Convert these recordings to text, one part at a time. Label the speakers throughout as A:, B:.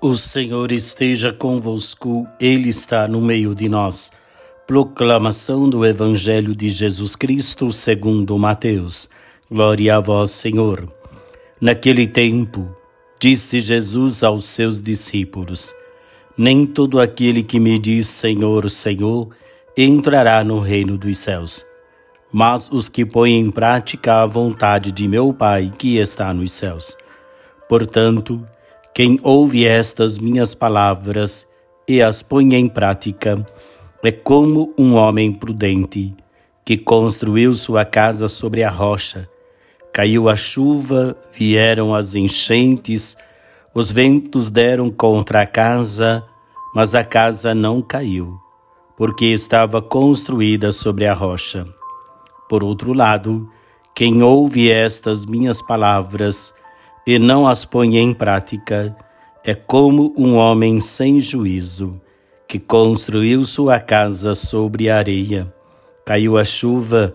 A: O Senhor esteja convosco, Ele está no meio de nós. Proclamação do Evangelho de Jesus Cristo segundo Mateus. Glória a vós, Senhor. Naquele tempo, disse Jesus aos seus discípulos: Nem todo aquele que me diz Senhor, Senhor, entrará no reino dos céus, mas os que põem em prática a vontade de meu Pai que está nos céus. Portanto, quem ouve estas minhas palavras e as põe em prática é como um homem prudente que construiu sua casa sobre a rocha. Caiu a chuva, vieram as enchentes, os ventos deram contra a casa, mas a casa não caiu, porque estava construída sobre a rocha. Por outro lado, quem ouve estas minhas palavras e não as põe em prática, é como um homem sem juízo que construiu sua casa sobre a areia. Caiu a chuva,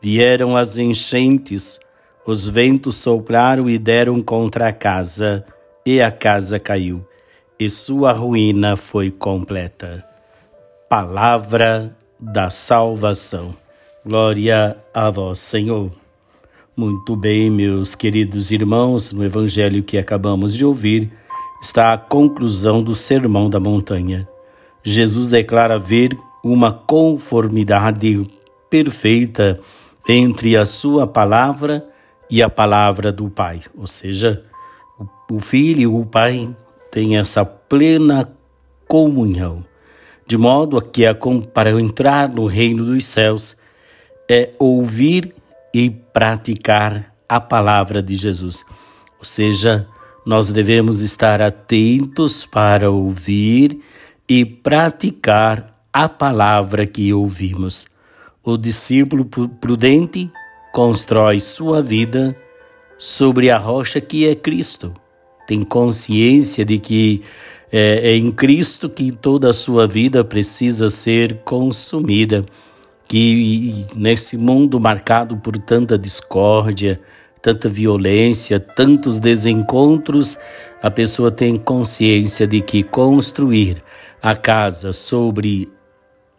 A: vieram as enchentes, os ventos sopraram e deram contra a casa, e a casa caiu, e sua ruína foi completa. Palavra da salvação. Glória a vós, Senhor. Muito bem, meus queridos irmãos, no evangelho que acabamos de ouvir, está a conclusão do Sermão da Montanha. Jesus declara ver uma conformidade perfeita entre a sua palavra e a palavra do Pai, ou seja, o Filho e o Pai têm essa plena comunhão, de modo que para entrar no reino dos céus é ouvir e praticar a palavra de Jesus. Ou seja, nós devemos estar atentos para ouvir e praticar a palavra que ouvimos. O discípulo prudente constrói sua vida sobre a rocha que é Cristo. Tem consciência de que é, é em Cristo que toda a sua vida precisa ser consumida que nesse mundo marcado por tanta discórdia, tanta violência, tantos desencontros, a pessoa tem consciência de que construir a casa sobre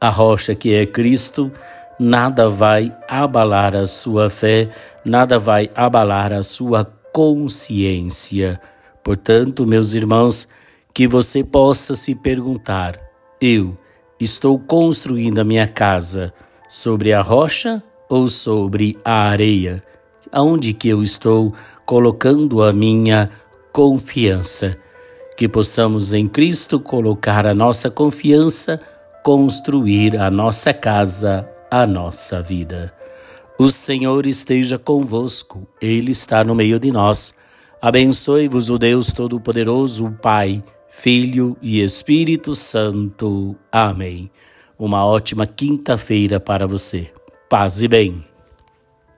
A: a rocha que é Cristo, nada vai abalar a sua fé, nada vai abalar a sua consciência. Portanto, meus irmãos, que você possa se perguntar: eu estou construindo a minha casa sobre a rocha ou sobre a areia? Aonde que eu estou colocando a minha confiança? Que possamos em Cristo colocar a nossa confiança, construir a nossa casa, a nossa vida. O Senhor esteja convosco, Ele está no meio de nós. Abençoe-vos o Deus Todo-Poderoso, Pai, Filho e Espírito Santo. Amém. Uma ótima quinta-feira para você. Paz e bem.